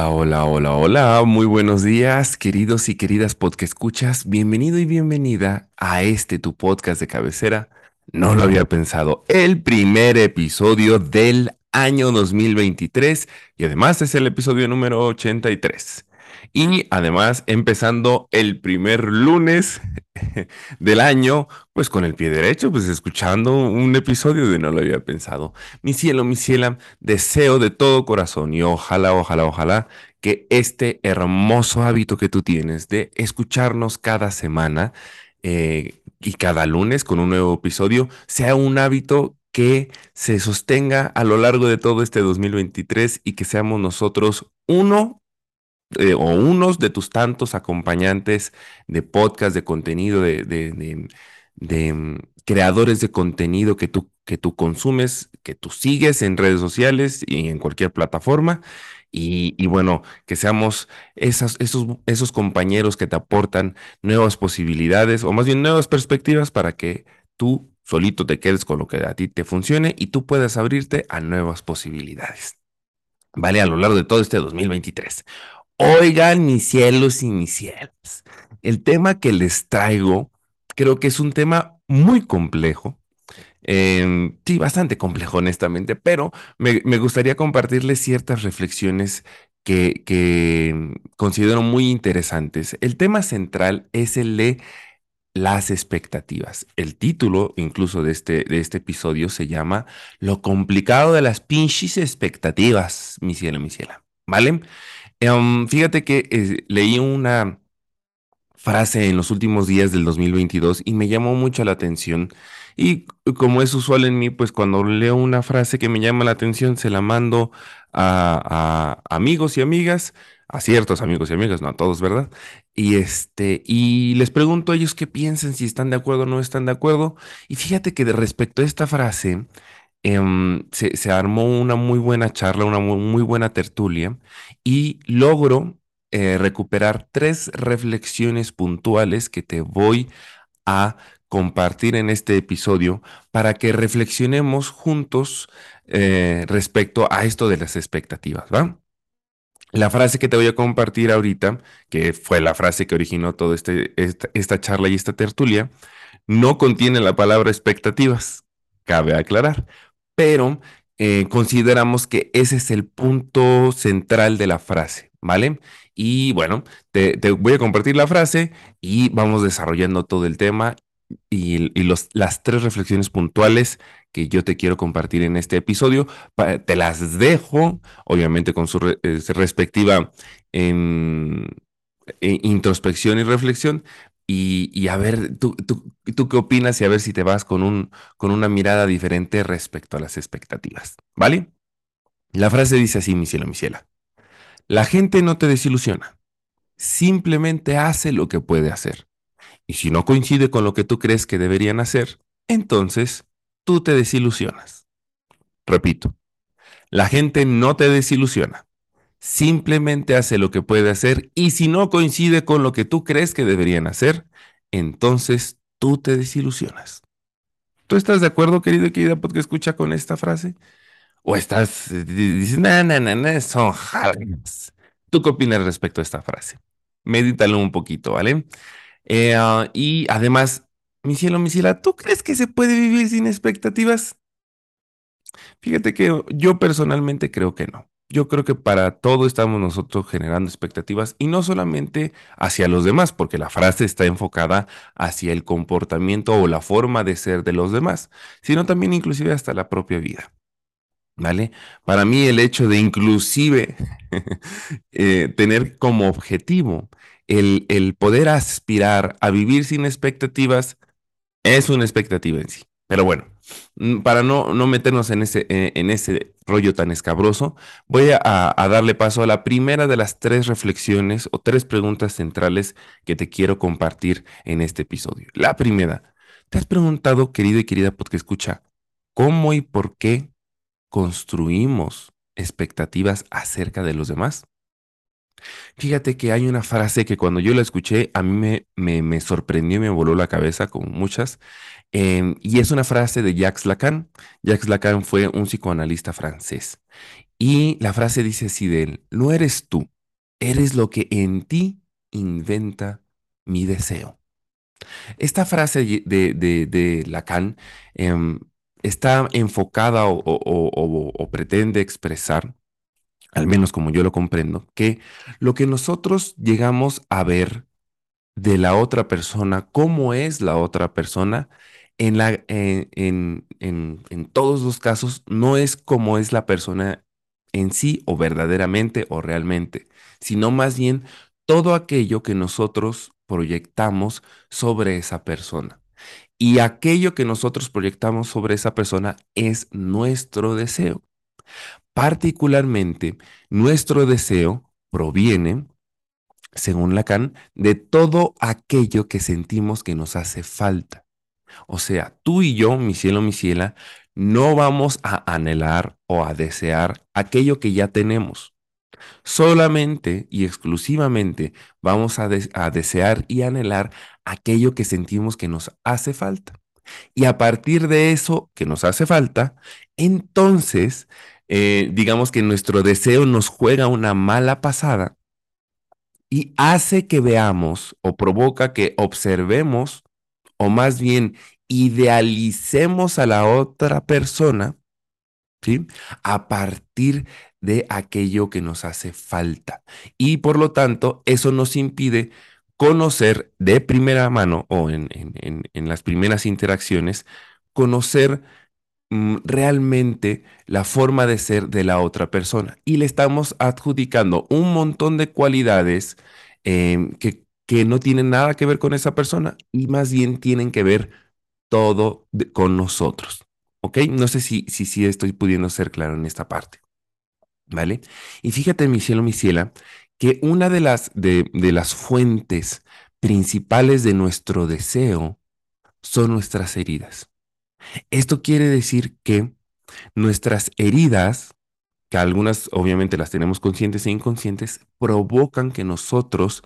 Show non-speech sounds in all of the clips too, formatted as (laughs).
Hola, hola, hola, hola. Muy buenos días, queridos y queridas podcast escuchas. Bienvenido y bienvenida a este tu podcast de cabecera. No lo había pensado. El primer episodio del año 2023 y además es el episodio número 83. Y además, empezando el primer lunes (laughs) del año, pues con el pie derecho, pues escuchando un episodio de No lo había pensado. Mi cielo, mi ciela, deseo de todo corazón y ojalá, ojalá, ojalá que este hermoso hábito que tú tienes de escucharnos cada semana eh, y cada lunes con un nuevo episodio sea un hábito que se sostenga a lo largo de todo este 2023 y que seamos nosotros uno eh, o unos de tus tantos acompañantes de podcast, de contenido, de, de, mm, creadores de contenido que tú, que tú consumes, que tú sigues en redes sociales y en cualquier plataforma. Y, bueno, que seamos esos, esos compañeros que te aportan nuevas posibilidades o más bien nuevas perspectivas para que tú solito te quedes con lo que a ti te funcione y tú puedas abrirte a nuevas posibilidades. Vale, a lo largo de todo este 2023. Oigan, mis cielos y mis cielos. El tema que les traigo creo que es un tema muy complejo. Em, sí, bastante complejo, honestamente, pero me, gustaría compartirles ciertas reflexiones que, que considero muy interesantes. El tema central es el de las expectativas. El título incluso de este, de este episodio se llama Lo complicado de las pinches expectativas, mi cielo, mi ciela. ¿Vale? Em, fíjate que eh, leí una frase en los últimos días del 2022 y me llamó mucho la atención. Y como es usual en mí, pues cuando leo una frase que me llama la atención, se la mando a, amigos y amigas, a ciertos amigos y amigas, no a todos, ¿verdad? Y este, y les pregunto a ellos qué piensan, si están de acuerdo o no están de acuerdo. Y fíjate que de respecto a esta frase, Em, se, armó una muy buena charla, una muy, buena tertulia y logro eh, recuperar tres reflexiones puntuales que te voy a compartir en este episodio para que reflexionemos juntos eh, respecto a esto de las expectativas, ¿va? La frase que te voy a compartir ahorita, que fue la frase que originó toda este, esta charla y esta tertulia, no contiene la palabra expectativas, cabe aclarar, pero eh, consideramos que ese es el punto central de la frase, ¿vale? Y bueno, te, voy a compartir la frase y vamos desarrollando todo el tema y, las tres reflexiones puntuales que yo te quiero compartir en este episodio. Te las dejo, obviamente con su eh, respectiva em, eh, introspección y reflexión, y, a ver, ¿tú, tú, qué opinas y a ver si te vas con, un, con una mirada diferente respecto a las expectativas, ¿vale? La frase dice así, mi cielo, mi ciela. La gente no te desilusiona, simplemente hace lo que puede hacer. Y si no coincide con lo que tú crees que deberían hacer, entonces tú te desilusionas. Repito, la gente no te desilusiona, simplemente hace lo que puede hacer y si no coincide con lo que tú crees que deberían hacer, entonces tú te desilusionas. ¿Tú estás de acuerdo, querido y querida porque escucha con esta frase? ¿O estás, eh, dices, no, no, no, no, son jalgas? ¿Tú qué opinas respecto a esta frase? Medítalo un poquito, ¿vale? Eh, ah, y además, mi cielo, mi ciela, ¿tú crees que se puede vivir sin expectativas? Fíjate que yo personalmente creo que no. Yo creo que para todo estamos nosotros generando expectativas y no solamente hacia los demás, porque la frase está enfocada hacia el comportamiento o la forma de ser de los demás, sino también inclusive hasta la propia vida. ¿Vale? Para mí el hecho de inclusive (laughs) eh, tener como objetivo el, el poder aspirar a vivir sin expectativas es una expectativa en sí. Pero bueno, mm, para no, no meternos en ese, eh, en ese rollo tan escabroso, voy a, a darle paso a la primera de las tres reflexiones o tres preguntas centrales que te quiero compartir en este episodio. La primera, ¿te has preguntado, querido y querida porque escucha, cómo y por qué construimos expectativas acerca de los demás? Fíjate que hay una frase que cuando yo la escuché a mí me, me, me sorprendió y me voló la cabeza, como muchas, em, y es una frase de Jacques Lacan. Jacques Lacan fue un psicoanalista francés. Y la frase dice así de él, no eres tú, eres lo que en ti inventa mi deseo. Esta frase de, de, de Lacan em, está enfocada o, o, o, o pretende expresar al menos como yo lo comprendo, que lo que nosotros llegamos a ver de la otra persona, cómo es la otra persona, en, la, en, en, en, todos los casos no es como es la persona en sí o verdaderamente o realmente, sino más bien todo aquello que nosotros proyectamos sobre esa persona. Y aquello que nosotros proyectamos sobre esa persona es nuestro deseo. Particularmente, nuestro deseo proviene, según Lacan, de todo aquello que sentimos que nos hace falta. O sea, tú y yo, mi cielo, mi ciela, no vamos a anhelar o a desear aquello que ya tenemos. Solamente y exclusivamente vamos a, a, desear y anhelar aquello que sentimos que nos hace falta. Y a partir de eso que nos hace falta, entonces eh, digamos que nuestro deseo nos juega una mala pasada y hace que veamos o provoca que observemos o más bien idealicemos a la otra persona, ¿sí? A partir de aquello que nos hace falta. Y por lo tanto, eso nos impide conocer de primera mano o en, en, en las primeras interacciones, conocer Mm, realmente la forma de ser de la otra persona y le estamos adjudicando un montón de cualidades em, que, que, no tienen nada que ver con esa persona y más bien tienen que ver todo con nosotros. ¿Ok? No sé si, si, si estoy pudiendo ser claro en esta parte. ¿Vale? Y fíjate, mi cielo, mi ciela, que una de las, de, de las fuentes principales de nuestro deseo son nuestras heridas. Esto quiere decir que nuestras heridas, que algunas obviamente las tenemos conscientes e inconscientes, provocan que nosotros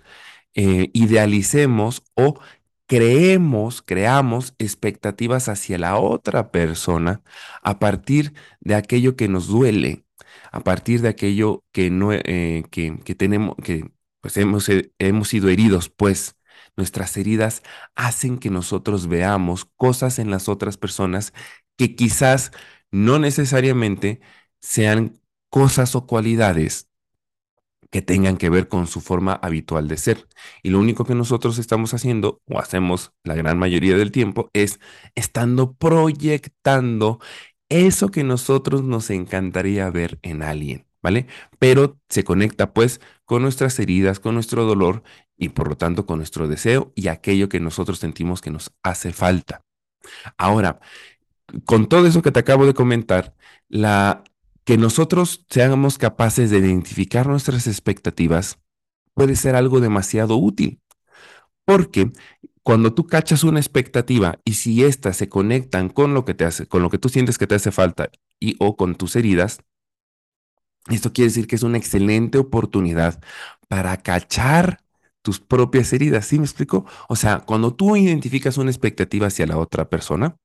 eh, idealicemos o creemos, creamos expectativas hacia la otra persona a partir de aquello que nos duele, a partir de aquello que no, eh, que, que, tenemos, que pues hemos, eh, hemos sido heridos, pues. Nuestras heridas hacen que nosotros veamos cosas en las otras personas que quizás no necesariamente sean cosas o cualidades que tengan que ver con su forma habitual de ser. Y lo único que nosotros estamos haciendo, o hacemos la gran mayoría del tiempo, es estando proyectando eso que nosotros nos encantaría ver en alguien, ¿vale? Pero se conecta pues con nuestras heridas, con nuestro dolor y por lo tanto con nuestro deseo y aquello que nosotros sentimos que nos hace falta. Ahora, con todo eso que te acabo de comentar, la que nosotros seamos capaces de identificar nuestras expectativas puede ser algo demasiado útil. Porque cuando tú cachas una expectativa y si éstas se conectan con lo que te hace, con lo que tú sientes que te hace falta y o con tus heridas, esto quiere decir que es una excelente oportunidad para cachar tus propias heridas. ¿Sí me explico? O sea, cuando tú identificas una expectativa hacia la otra persona,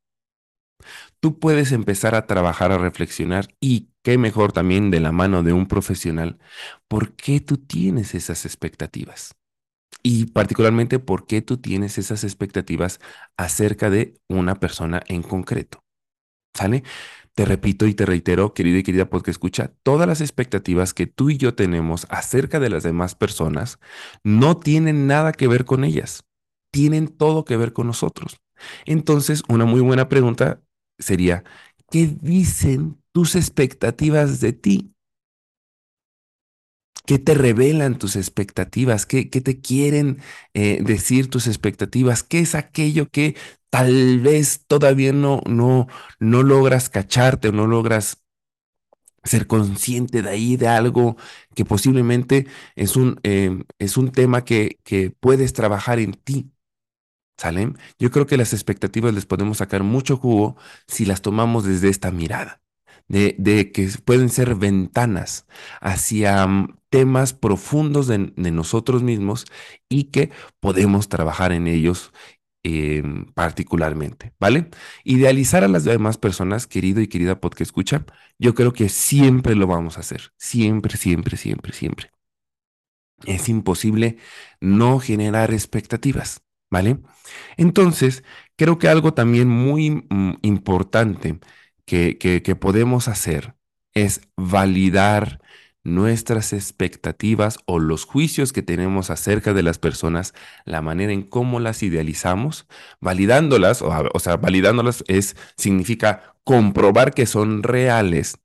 tú puedes empezar a trabajar, a reflexionar y qué mejor también de la mano de un profesional, ¿por qué tú tienes esas expectativas? Y particularmente, ¿por qué tú tienes esas expectativas acerca de una persona en concreto? ¿Sale? Te repito y te reitero, querida y querida porque escucha, todas las expectativas que tú y yo tenemos acerca de las demás personas no tienen nada que ver con ellas, tienen todo que ver con nosotros. Entonces, una muy buena pregunta sería, ¿qué dicen tus expectativas de ti? ¿Qué te revelan tus expectativas? ¿Qué, qué te quieren eh, decir tus expectativas? ¿Qué es aquello que tal vez todavía no, no, no logras cacharte o no logras ser consciente de ahí, de algo que posiblemente es un, em, es un tema que, que puedes trabajar en ti. ¿Sale? Yo creo que las expectativas les podemos sacar mucho jugo si las tomamos desde esta mirada, de, de que pueden ser ventanas hacia mm, temas profundos de, de nosotros mismos y que podemos trabajar en ellos em, particularmente, ¿vale? Idealizar a las demás personas, querido y querida podcast escucha, yo creo que siempre lo vamos a hacer, siempre, siempre, siempre, siempre. Es imposible no generar expectativas. ¿Vale? Entonces, creo que algo también muy mm, importante que, que, podemos hacer es validar nuestras expectativas o los juicios que tenemos acerca de las personas, la manera en cómo las idealizamos, validándolas, o, o sea, validándolas es, significa comprobar que son reales,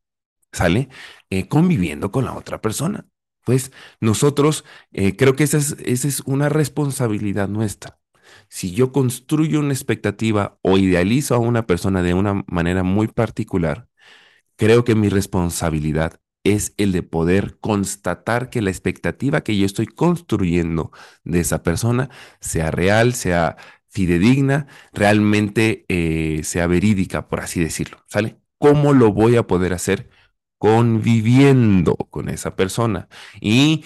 ¿sale? Eh, conviviendo con la otra persona. Pues nosotros, eh, creo que esa es, esa es una responsabilidad nuestra si yo construyo una expectativa o idealizo a una persona de una manera muy particular, creo que mi responsabilidad es el de poder constatar que la expectativa que yo estoy construyendo de esa persona sea real, sea fidedigna, realmente eh, sea verídica, por así decirlo. ¿Sale? ¿Cómo lo voy a poder hacer? Conviviendo con esa persona. Y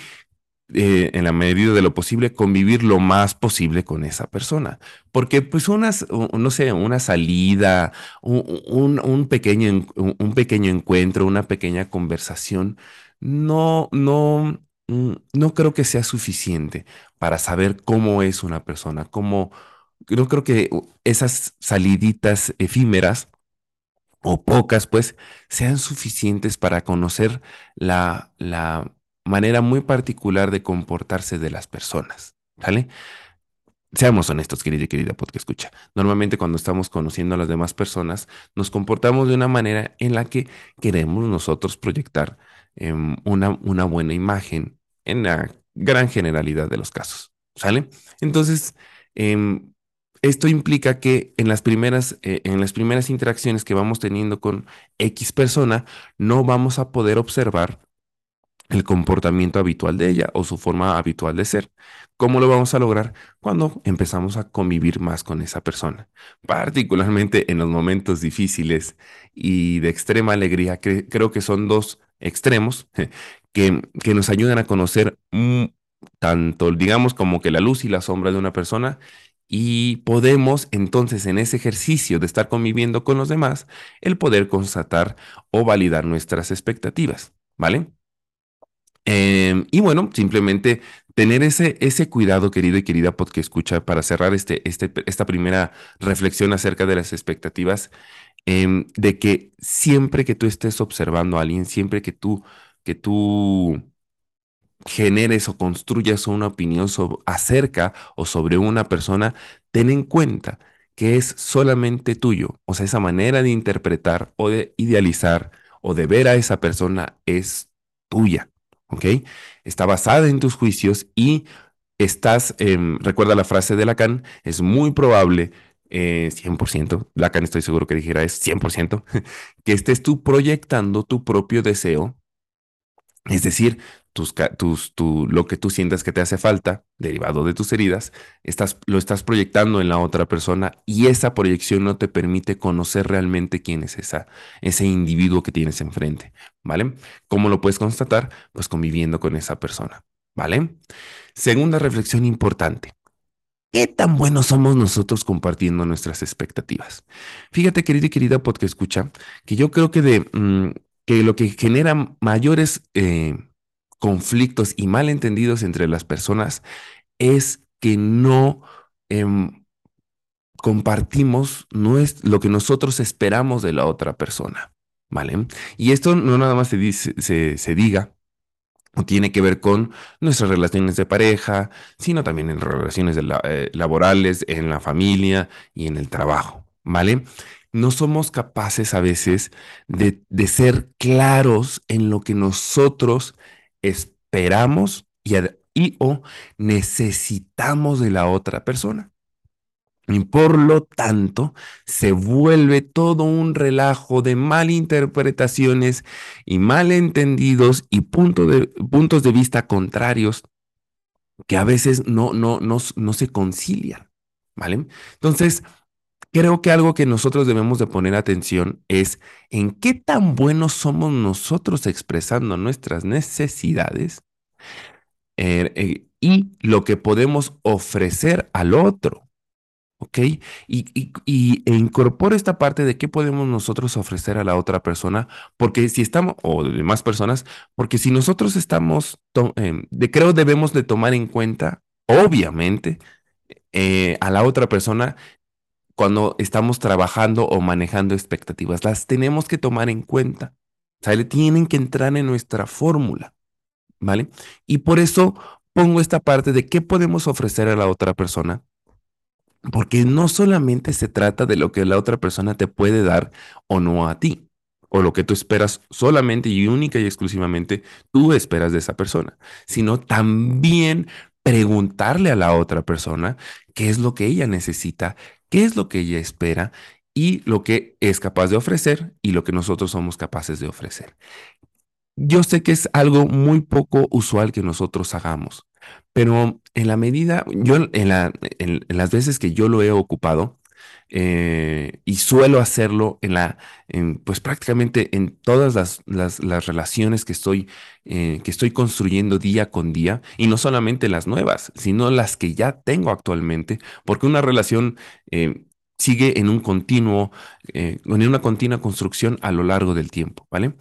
eh, en la medida de lo posible, convivir lo más posible con esa persona. Porque pues unas, no sé, una salida, un, un, pequeño, un pequeño encuentro, una pequeña conversación, no, no, mm, no creo que sea suficiente para saber cómo es una persona, cómo, no creo que esas saliditas efímeras o pocas, pues, sean suficientes para conocer la, la manera muy particular de comportarse de las personas. ¿Vale? Seamos honestos, querida y querida porque escucha. Normalmente cuando estamos conociendo a las demás personas, nos comportamos de una manera en la que queremos nosotros proyectar em, una, una buena imagen en la gran generalidad de los casos. ¿Sale? Entonces, em, esto implica que en las primeras, eh, en las primeras interacciones que vamos teniendo con X persona, no vamos a poder observar el comportamiento habitual de ella o su forma habitual de ser. ¿Cómo lo vamos a lograr? Cuando empezamos a convivir más con esa persona, particularmente en los momentos difíciles y de extrema alegría, que creo que son dos extremos que, que nos ayudan a conocer tanto, digamos, como que la luz y la sombra de una persona y podemos entonces en ese ejercicio de estar conviviendo con los demás, el poder constatar o validar nuestras expectativas, ¿vale? Em, y bueno, simplemente tener ese, ese cuidado, querido y querida podcast escucha, para cerrar este, este, esta primera reflexión acerca de las expectativas, em, de que siempre que tú estés observando a alguien, siempre que tú, que tú generes o construyas una opinión acerca o sobre una persona, ten en cuenta que es solamente tuyo. O sea, esa manera de interpretar o de idealizar o de ver a esa persona es tuya. ¿Ok? Está basada en tus juicios y estás, em, recuerda la frase de Lacan, es muy probable, 100%, eh, Lacan estoy seguro que dijera es 100%, (laughs) que estés tú proyectando tu propio deseo, es decir, tus, tus, lo que tú sientas que te hace falta, derivado de tus heridas, estás, lo estás proyectando en la otra persona y esa proyección no te permite conocer realmente quién es esa, ese individuo que tienes enfrente, ¿vale? ¿Cómo lo puedes constatar? Pues conviviendo con esa persona, ¿vale? Segunda reflexión importante. ¿Qué tan buenos somos nosotros compartiendo nuestras expectativas? Fíjate, querida y querida porque escucha, que yo creo que de mm, que lo que genera mayores eh, conflictos y malentendidos entre las personas es que no em, compartimos lo que nosotros esperamos de la otra persona, ¿vale? Y esto no nada más se, dice, se, diga o tiene que ver con nuestras relaciones de pareja, sino también en relaciones eh, laborales, en la familia y en el trabajo, ¿vale? No somos capaces a veces de, de ser claros en lo que nosotros esperamos y, o necesitamos de la otra persona. Y por lo tanto, se vuelve todo un relajo de malinterpretaciones y malentendidos y de, puntos de vista contrarios que a veces no, no, no, no se concilian. ¿Vale? Entonces, creo que algo que nosotros debemos de poner atención es en qué tan buenos somos nosotros expresando nuestras necesidades eh, eh, y lo que podemos ofrecer al otro. ¿Ok? Y, e incorpora esta parte de qué podemos nosotros ofrecer a la otra persona, porque si estamos, o de más personas, porque si nosotros estamos, em, de, creo debemos de tomar en cuenta, obviamente, eh, a la otra persona cuando estamos trabajando o manejando expectativas. Las tenemos que tomar en cuenta. Sea, tienen que entrar en nuestra fórmula, ¿vale? Y por eso pongo esta parte de qué podemos ofrecer a la otra persona porque no solamente se trata de lo que la otra persona te puede dar o no a ti, o lo que tú esperas solamente y única y exclusivamente tú esperas de esa persona, sino también preguntarle a la otra persona qué es lo que ella necesita, qué es lo que ella espera y lo que es capaz de ofrecer y lo que nosotros somos capaces de ofrecer. Yo sé que es algo muy poco usual que nosotros hagamos, pero en la medida, yo en, la, en, las veces que yo lo he ocupado, eh, y suelo hacerlo en la, pues prácticamente en todas las, las, relaciones que estoy, eh, que estoy construyendo día con día, y no solamente las nuevas, sino las que ya tengo actualmente, porque una relación eh, sigue en un continuo, en una continua construcción a lo largo del tiempo, ¿vale?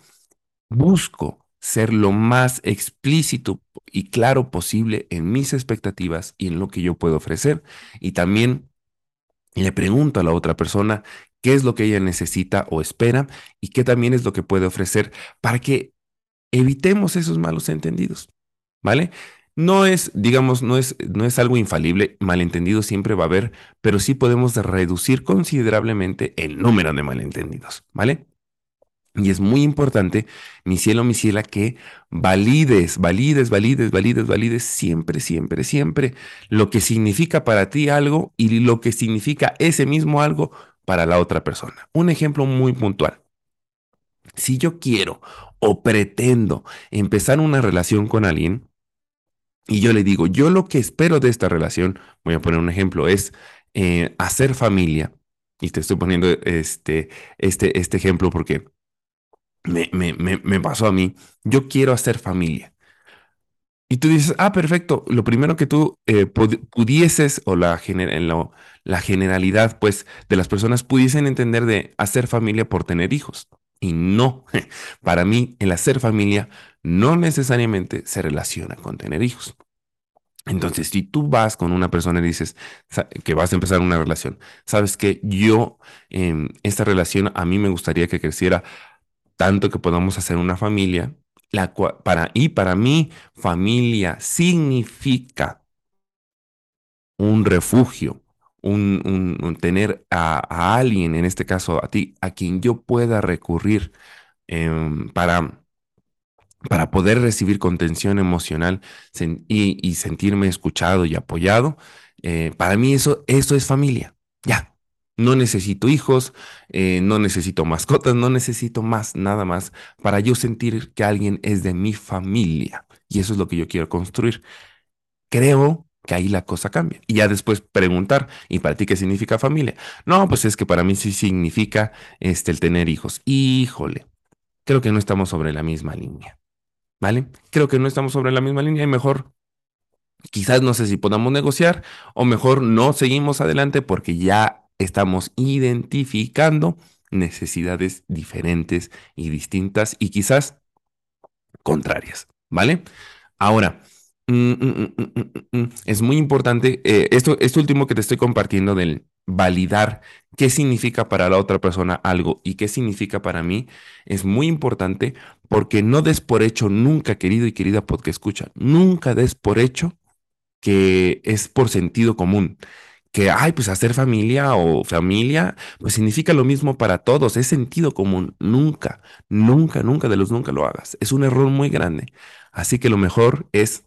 Busco ser lo más explícito y claro posible en mis expectativas y en lo que yo puedo ofrecer. Y también le pregunto a la otra persona qué es lo que ella necesita o espera y qué también es lo que puede ofrecer para que evitemos esos malos entendidos. ¿Vale? No es, digamos, no es, no es algo infalible, malentendido siempre va a haber, pero sí podemos reducir considerablemente el número de malentendidos, ¿vale? Y es muy importante, mi cielo, mi ciela, que valides, valides, valides, valides, valides siempre, siempre, siempre lo que significa para ti algo y lo que significa ese mismo algo para la otra persona. Un ejemplo muy puntual. Si yo quiero o pretendo empezar una relación con alguien y yo le digo, yo lo que espero de esta relación, voy a poner un ejemplo, es eh, hacer familia. Y te estoy poniendo este, este, este ejemplo porque me, me, me, pasó a mí, yo quiero hacer familia. Y tú dices, ah, perfecto, lo primero que tú eh, pudieses, o la, en lo, la generalidad, pues, de las personas pudiesen entender de hacer familia por tener hijos. Y no, (laughs) para mí el hacer familia no necesariamente se relaciona con tener hijos. Entonces, si tú vas con una persona y dices que vas a empezar una relación, sabes que yo, en esta relación a mí me gustaría que creciera tanto que podamos hacer una familia. La para, y para mí, familia significa un refugio, un, tener a, alguien, en este caso a ti, a quien yo pueda recurrir em, para, para poder recibir contención emocional y, sentirme escuchado y apoyado. Eh, para mí eso, eso es familia. Ya, no necesito hijos, eh, no necesito mascotas, no necesito más, nada más, para yo sentir que alguien es de mi familia. Y eso es lo que yo quiero construir. Creo que ahí la cosa cambia. Y ya después preguntar, ¿y para ti qué significa familia? No, pues es que para mí sí significa este, el tener hijos. Híjole, creo que no estamos sobre la misma línea. ¿Vale? Creo que no estamos sobre la misma línea y mejor quizás no sé si podamos negociar o mejor no seguimos adelante porque ya estamos identificando necesidades diferentes y distintas y quizás contrarias, ¿vale? Ahora, mm, mm, mm, es muy importante, eh, esto, esto último que te estoy compartiendo del validar qué significa para la otra persona algo y qué significa para mí, es muy importante porque no des por hecho nunca, querido y querida porque escucha, nunca des por hecho que es por sentido común que, ay, pues hacer familia o familia, pues significa lo mismo para todos, es sentido común. Nunca, nunca, nunca de los nunca lo hagas. Es un error muy grande. Así que lo mejor es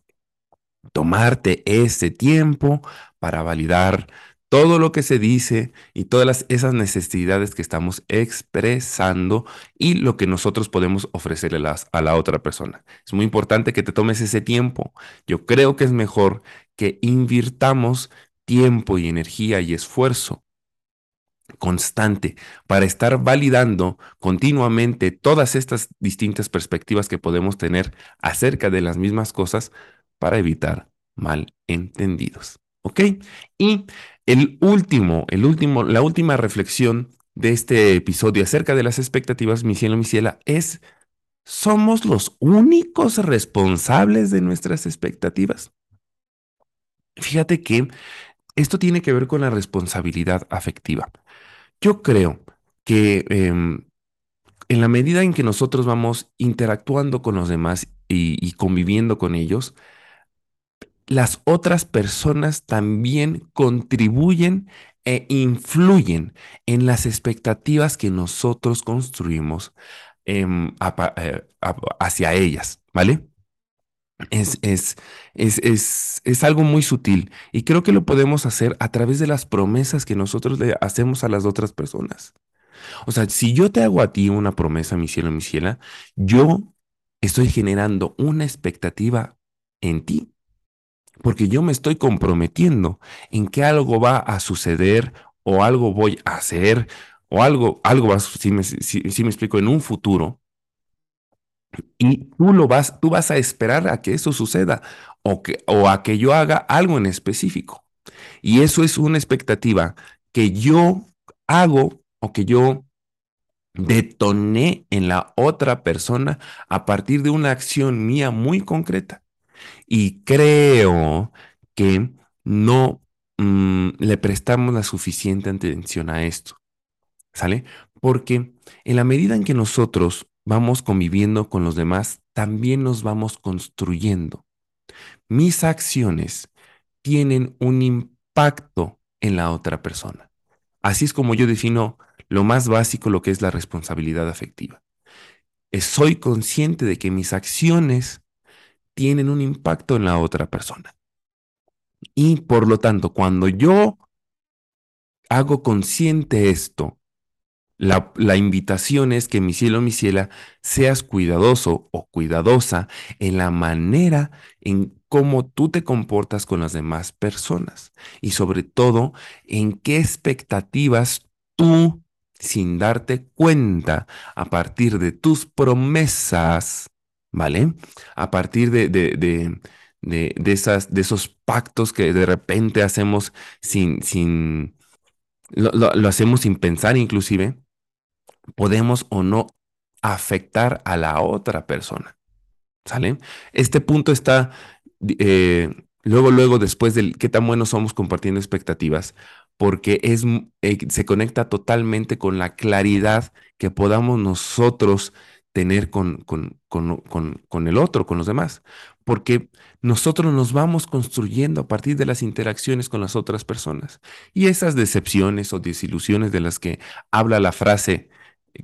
tomarte ese tiempo para validar todo lo que se dice y todas esas necesidades que estamos expresando y lo que nosotros podemos ofrecerle a la otra persona. Es muy importante que te tomes ese tiempo. Yo creo que es mejor que invirtamos tiempo y energía y esfuerzo constante para estar validando continuamente todas estas distintas perspectivas que podemos tener acerca de las mismas cosas para evitar malentendidos. ¿Ok? Y el último, el último, la última reflexión de este episodio acerca de las expectativas, mi cielo, mi ciela, es, ¿somos los únicos responsables de nuestras expectativas? Fíjate que esto tiene que ver con la responsabilidad afectiva. Yo creo que em, en la medida en que nosotros vamos interactuando con los demás y, conviviendo con ellos, las otras personas también contribuyen e influyen en las expectativas que nosotros construimos em, eh, hacia ellas, ¿vale? Es, es, es, es, algo muy sutil y creo que lo podemos hacer a través de las promesas que nosotros le hacemos a las otras personas. O sea, si yo te hago a ti una promesa, mi cielo, mi ciela, yo estoy generando una expectativa en ti, porque yo me estoy comprometiendo en que algo va a suceder o algo voy a hacer o algo, algo va, si me, si me explico, en un futuro y tú lo vas, tú vas a esperar a que eso suceda o, que, o a que yo haga algo en específico. Y eso es una expectativa que yo hago o que yo detoné en la otra persona a partir de una acción mía muy concreta. Y creo que no mm, le prestamos la suficiente atención a esto. ¿Sale? Porque en la medida en que nosotros vamos conviviendo con los demás, también nos vamos construyendo. Mis acciones tienen un impacto en la otra persona. Así es como yo defino lo más básico, lo que es la responsabilidad afectiva. Soy consciente de que mis acciones tienen un impacto en la otra persona. Y por lo tanto, cuando yo hago consciente esto la, invitación es que mi cielo, mi ciela, seas cuidadoso o cuidadosa en la manera en cómo tú te comportas con las demás personas y sobre todo en qué expectativas tú, sin darte cuenta, a partir de tus promesas, ¿vale? A partir de, de, esas, de esos pactos que de repente hacemos sin, sin, lo hacemos sin pensar inclusive, podemos o no afectar a la otra persona. ¿Sale? Este punto está eh, luego, luego, después del qué tan buenos somos compartiendo expectativas, porque es, eh, se conecta totalmente con la claridad que podamos nosotros tener con, con, con, el otro, con los demás. Porque nosotros nos vamos construyendo a partir de las interacciones con las otras personas. Y esas decepciones o desilusiones de las que habla la frase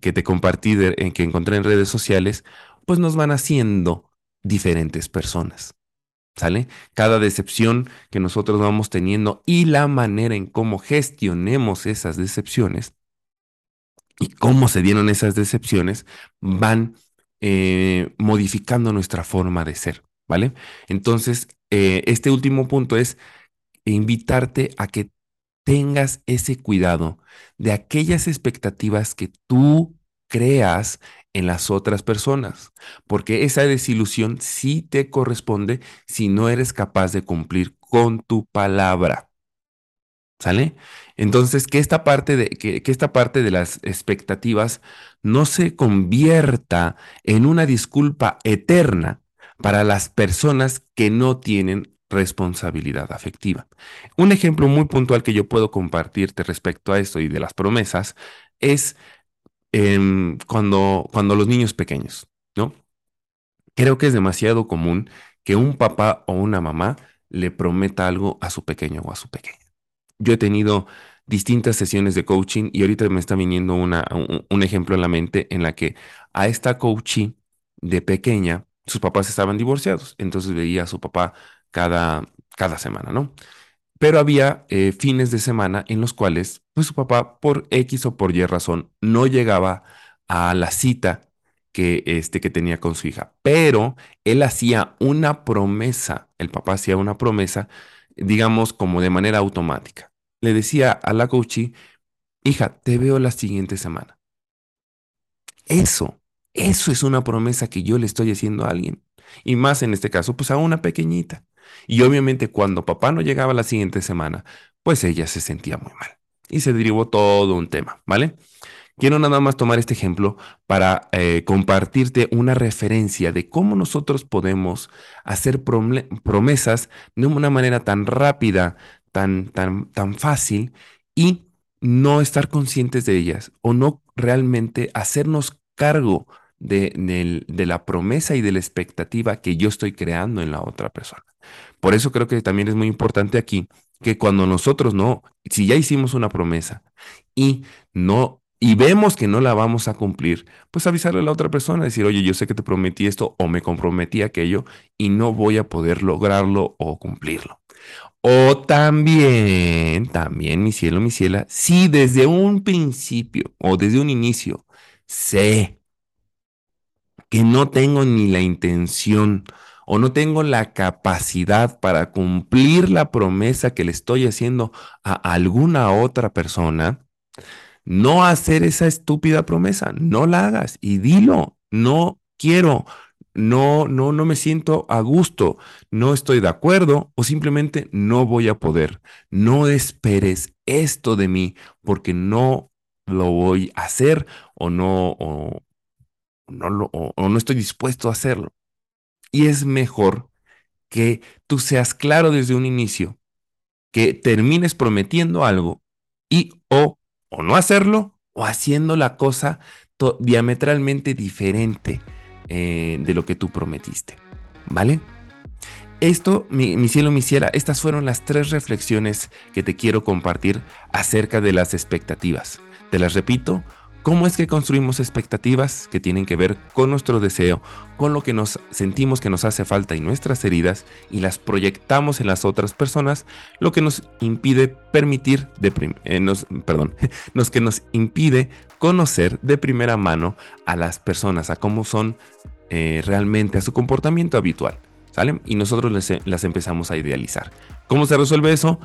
que te compartí, en que encontré en redes sociales, pues nos van haciendo diferentes personas. ¿Sale? Cada decepción que nosotros vamos teniendo y la manera en cómo gestionemos esas decepciones y cómo se dieron esas decepciones van eh, modificando nuestra forma de ser, ¿vale? Entonces, eh, este último punto es invitarte a que tengas ese cuidado de aquellas expectativas que tú creas en las otras personas, porque esa desilusión sí te corresponde si no eres capaz de cumplir con tu palabra. ¿Sale? Entonces, que esta parte de, que, que esta parte de las expectativas no se convierta en una disculpa eterna para las personas que no tienen responsabilidad afectiva. Un ejemplo muy puntual que yo puedo compartirte respecto a esto y de las promesas es em, cuando, cuando los niños pequeños, ¿no? Creo que es demasiado común que un papá o una mamá le prometa algo a su pequeño o a su pequeña. Yo he tenido distintas sesiones de coaching y ahorita me está viniendo una, un, ejemplo en la mente en la que a esta coaching de pequeña, sus papás estaban divorciados, entonces veía a su papá cada, cada semana, ¿no? pero había eh, fines de semana en los cuales pues, su papá, por X o por Y razón, no llegaba a la cita que, este, que tenía con su hija. Pero él hacía una promesa, el papá hacía una promesa, digamos, como de manera automática. Le decía a la coachie, hija, te veo la siguiente semana. Eso, eso es una promesa que yo le estoy haciendo a alguien. Y más en este caso, pues a una pequeñita. Y obviamente cuando papá no llegaba la siguiente semana, pues ella se sentía muy mal. Y se derivó todo un tema, ¿vale? Quiero nada más tomar este ejemplo para eh, compartirte una referencia de cómo nosotros podemos hacer promesas de una manera tan rápida, tan, tan, tan fácil y no estar conscientes de ellas o no realmente hacernos cargo de, de, la promesa y de la expectativa que yo estoy creando en la otra persona. Por eso creo que también es muy importante aquí que cuando nosotros no, si ya hicimos una promesa y no y vemos que no la vamos a cumplir, pues avisarle a la otra persona, decir, oye, yo sé que te prometí esto o me comprometí aquello y no voy a poder lograrlo o cumplirlo. O también, también, mi cielo, mi ciela, si desde un principio o desde un inicio sé que no tengo ni la intención o no tengo la capacidad para cumplir la promesa que le estoy haciendo a alguna otra persona, no hacer esa estúpida promesa, no la hagas y dilo, no quiero, no, no, no me siento a gusto, no estoy de acuerdo o simplemente no voy a poder. No esperes esto de mí porque no lo voy a hacer o no, no, o no estoy dispuesto a hacerlo. Y es mejor que tú seas claro desde un inicio, que termines prometiendo algo y o, o no hacerlo o haciendo la cosa diametralmente diferente eh, de lo que tú prometiste. ¿Vale? Esto, mi, mi, cielo, mi ciela, estas fueron las tres reflexiones que te quiero compartir acerca de las expectativas. Te las repito, ¿Cómo es que construimos expectativas que tienen que ver con nuestro deseo, con lo que nos sentimos que nos hace falta y nuestras heridas y las proyectamos en las otras personas, lo que nos impide permitir eh, nos, perdón, (laughs) nos que nos impide conocer de primera mano a las personas, a cómo son eh, realmente, a su comportamiento habitual, ¿sale? Y nosotros las empezamos a idealizar. ¿Cómo se resuelve eso?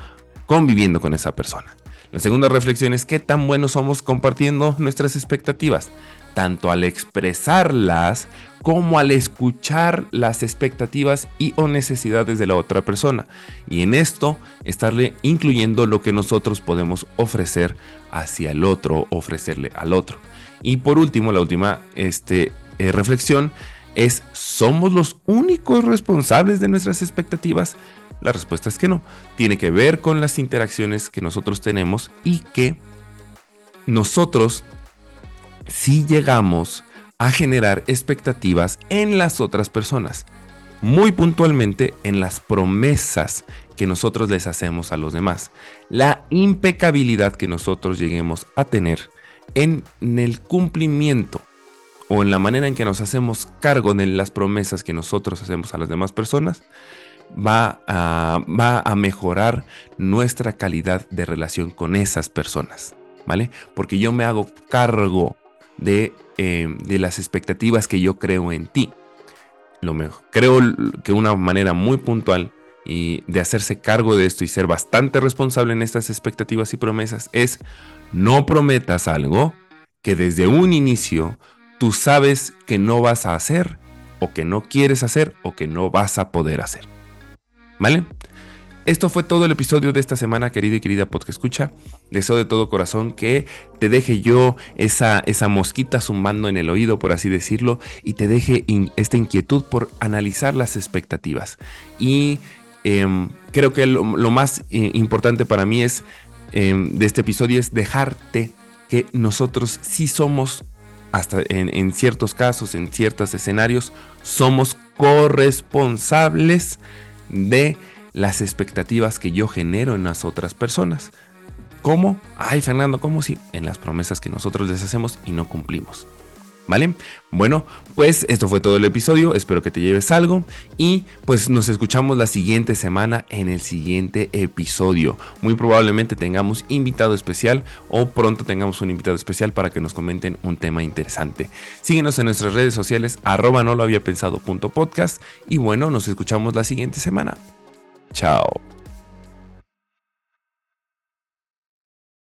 Conviviendo con esa persona. La segunda reflexión es qué tan buenos somos compartiendo nuestras expectativas, tanto al expresarlas como al escuchar las expectativas y o necesidades de la otra persona. Y en esto estarle incluyendo lo que nosotros podemos ofrecer hacia el otro, ofrecerle al otro. Y por último, la última este, eh, reflexión es, ¿somos los únicos responsables de nuestras expectativas? La respuesta es que no. Tiene que ver con las interacciones que nosotros tenemos y que nosotros sí llegamos a generar expectativas en las otras personas. Muy puntualmente en las promesas que nosotros les hacemos a los demás. La impecabilidad que nosotros lleguemos a tener en el cumplimiento o en la manera en que nos hacemos cargo de las promesas que nosotros hacemos a las demás personas va a, va a mejorar nuestra calidad de relación con esas personas, ¿vale? Porque yo me hago cargo de, eh, de las expectativas que yo creo en ti. Lo mejor. Creo que una manera muy puntual y de hacerse cargo de esto y ser bastante responsable en estas expectativas y promesas es no prometas algo que desde un inicio tú sabes que no vas a hacer o que no quieres hacer o que no vas a poder hacer. ¿Vale? Esto fue todo el episodio de esta semana, querido y querida podcast escucha. Deseo de todo corazón que te deje yo esa, esa mosquita zumbando en el oído, por así decirlo, y te deje esta inquietud por analizar las expectativas. Y em, creo que lo, más eh, importante para mí es em, de este episodio es dejarte que nosotros sí somos, hasta en ciertos casos, en ciertos escenarios, somos corresponsables de las expectativas que yo genero en las otras personas. ¿Cómo? Ay, Fernando, ¿cómo si? En las promesas que nosotros les hacemos y no cumplimos. ¿Vale? Bueno, pues esto fue todo el episodio. Espero que te lleves algo. Y pues nos escuchamos la siguiente semana en el siguiente episodio. Muy probablemente tengamos invitado especial o pronto tengamos un invitado especial para que nos comenten un tema interesante. Síguenos en nuestras redes sociales, arroba no lo había pensado punto podcast. Y bueno, nos escuchamos la siguiente semana. Chao.